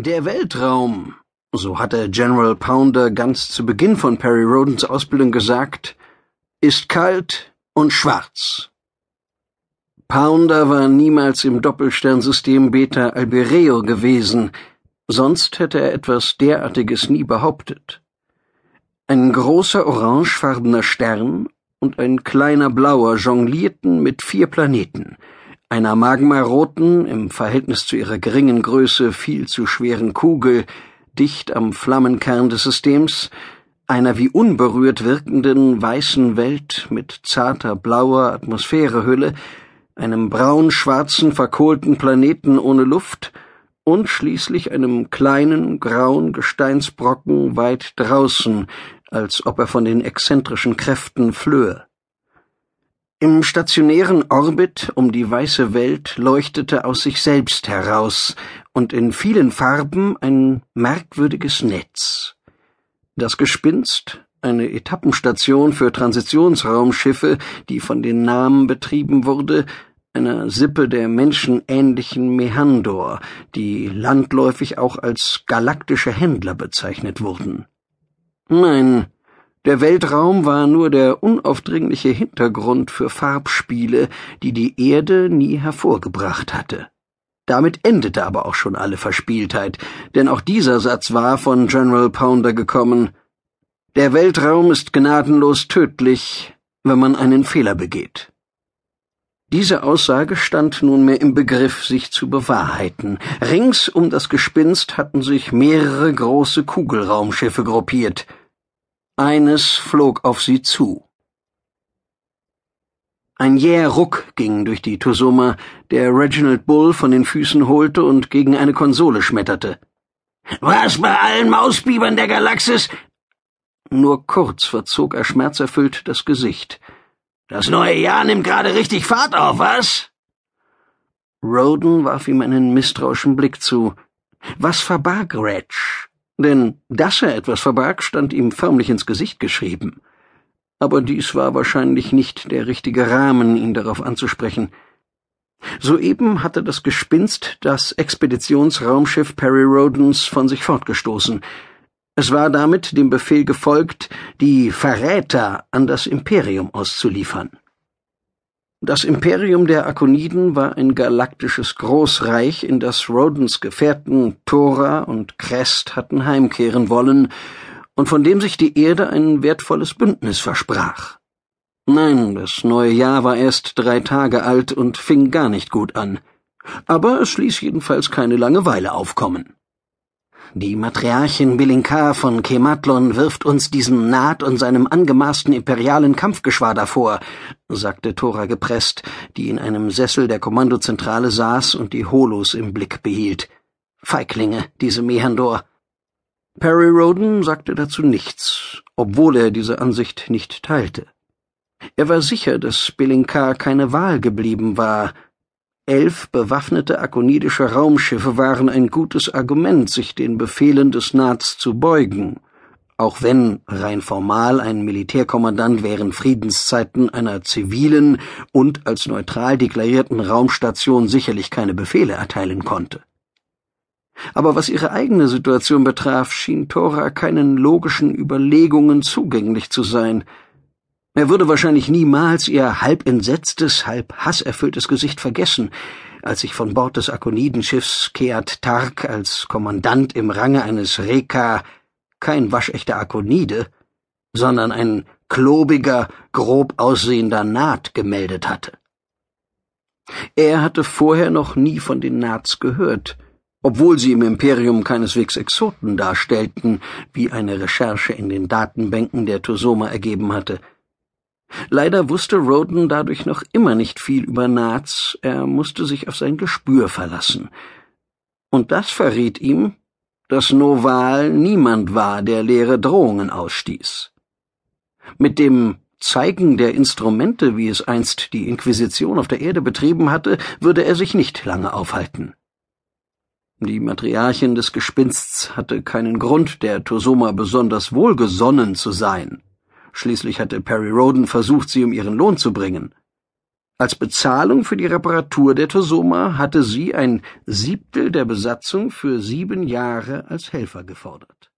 Der Weltraum, so hatte General Pounder ganz zu Beginn von Perry Rodens Ausbildung gesagt, ist kalt und schwarz. Pounder war niemals im Doppelsternsystem Beta Albereo gewesen, sonst hätte er etwas derartiges nie behauptet. Ein großer orangefarbener Stern und ein kleiner blauer jonglierten mit vier Planeten, einer magmaroten, im Verhältnis zu ihrer geringen Größe viel zu schweren Kugel, dicht am Flammenkern des Systems, einer wie unberührt wirkenden weißen Welt mit zarter blauer Atmosphärehülle, einem braun-schwarzen verkohlten Planeten ohne Luft und schließlich einem kleinen grauen Gesteinsbrocken weit draußen, als ob er von den exzentrischen Kräften flöhe. Im stationären Orbit um die weiße Welt leuchtete aus sich selbst heraus und in vielen Farben ein merkwürdiges Netz. Das Gespinst, eine Etappenstation für Transitionsraumschiffe, die von den Namen betrieben wurde, einer Sippe der menschenähnlichen Mehandor, die landläufig auch als galaktische Händler bezeichnet wurden. Nein, der Weltraum war nur der unaufdringliche Hintergrund für Farbspiele, die die Erde nie hervorgebracht hatte. Damit endete aber auch schon alle Verspieltheit, denn auch dieser Satz war von General Pounder gekommen. Der Weltraum ist gnadenlos tödlich, wenn man einen Fehler begeht. Diese Aussage stand nunmehr im Begriff, sich zu bewahrheiten. Rings um das Gespinst hatten sich mehrere große Kugelraumschiffe gruppiert. Eines flog auf sie zu. Ein jäher Ruck ging durch die Tosoma, der Reginald Bull von den Füßen holte und gegen eine Konsole schmetterte. Was bei allen Mausbibern der Galaxis? Nur kurz verzog er schmerzerfüllt das Gesicht. Das neue Jahr nimmt gerade richtig Fahrt auf, was? Roden warf ihm einen misstrauischen Blick zu. Was verbarg Reg? Denn dass er etwas verbarg, stand ihm förmlich ins Gesicht geschrieben. Aber dies war wahrscheinlich nicht der richtige Rahmen, ihn darauf anzusprechen. Soeben hatte das Gespinst das Expeditionsraumschiff Perry Rodens von sich fortgestoßen. Es war damit dem Befehl gefolgt, die Verräter an das Imperium auszuliefern. Das Imperium der Akoniden war ein galaktisches Großreich, in das Rodens Gefährten Thora und Crest hatten heimkehren wollen und von dem sich die Erde ein wertvolles Bündnis versprach. Nein, das neue Jahr war erst drei Tage alt und fing gar nicht gut an. Aber es ließ jedenfalls keine Langeweile aufkommen. Die Matriarchin Bilinkar von Kematlon wirft uns diesen Naht und seinem angemaßten imperialen Kampfgeschwader vor, sagte Thora gepresst, die in einem Sessel der Kommandozentrale saß und die Holos im Blick behielt. Feiglinge, diese Mehandor. Perry Roden sagte dazu nichts, obwohl er diese Ansicht nicht teilte. Er war sicher, dass Bilinkar keine Wahl geblieben war, Elf bewaffnete akonidische Raumschiffe waren ein gutes Argument, sich den Befehlen des Nats zu beugen, auch wenn rein formal ein Militärkommandant während Friedenszeiten einer zivilen und als neutral deklarierten Raumstation sicherlich keine Befehle erteilen konnte. Aber was ihre eigene Situation betraf, schien Thora keinen logischen Überlegungen zugänglich zu sein, er würde wahrscheinlich niemals ihr halb entsetztes, halb hasserfülltes Gesicht vergessen, als sich von Bord des Akonidenschiffs Keat Tark als Kommandant im Range eines Reka kein waschechter Akonide, sondern ein klobiger, grob aussehender Naht gemeldet hatte. Er hatte vorher noch nie von den Nats gehört, obwohl sie im Imperium keineswegs Exoten darstellten, wie eine Recherche in den Datenbänken der Tosoma ergeben hatte – Leider wusste Roden dadurch noch immer nicht viel über Naz, er musste sich auf sein Gespür verlassen. Und das verriet ihm, dass Noval niemand war, der leere Drohungen ausstieß. Mit dem Zeigen der Instrumente, wie es einst die Inquisition auf der Erde betrieben hatte, würde er sich nicht lange aufhalten. Die Matriarchin des Gespinsts hatte keinen Grund, der Tosoma besonders wohlgesonnen zu sein. Schließlich hatte Perry Roden versucht, sie um ihren Lohn zu bringen. Als Bezahlung für die Reparatur der Tosoma hatte sie ein Siebtel der Besatzung für sieben Jahre als Helfer gefordert.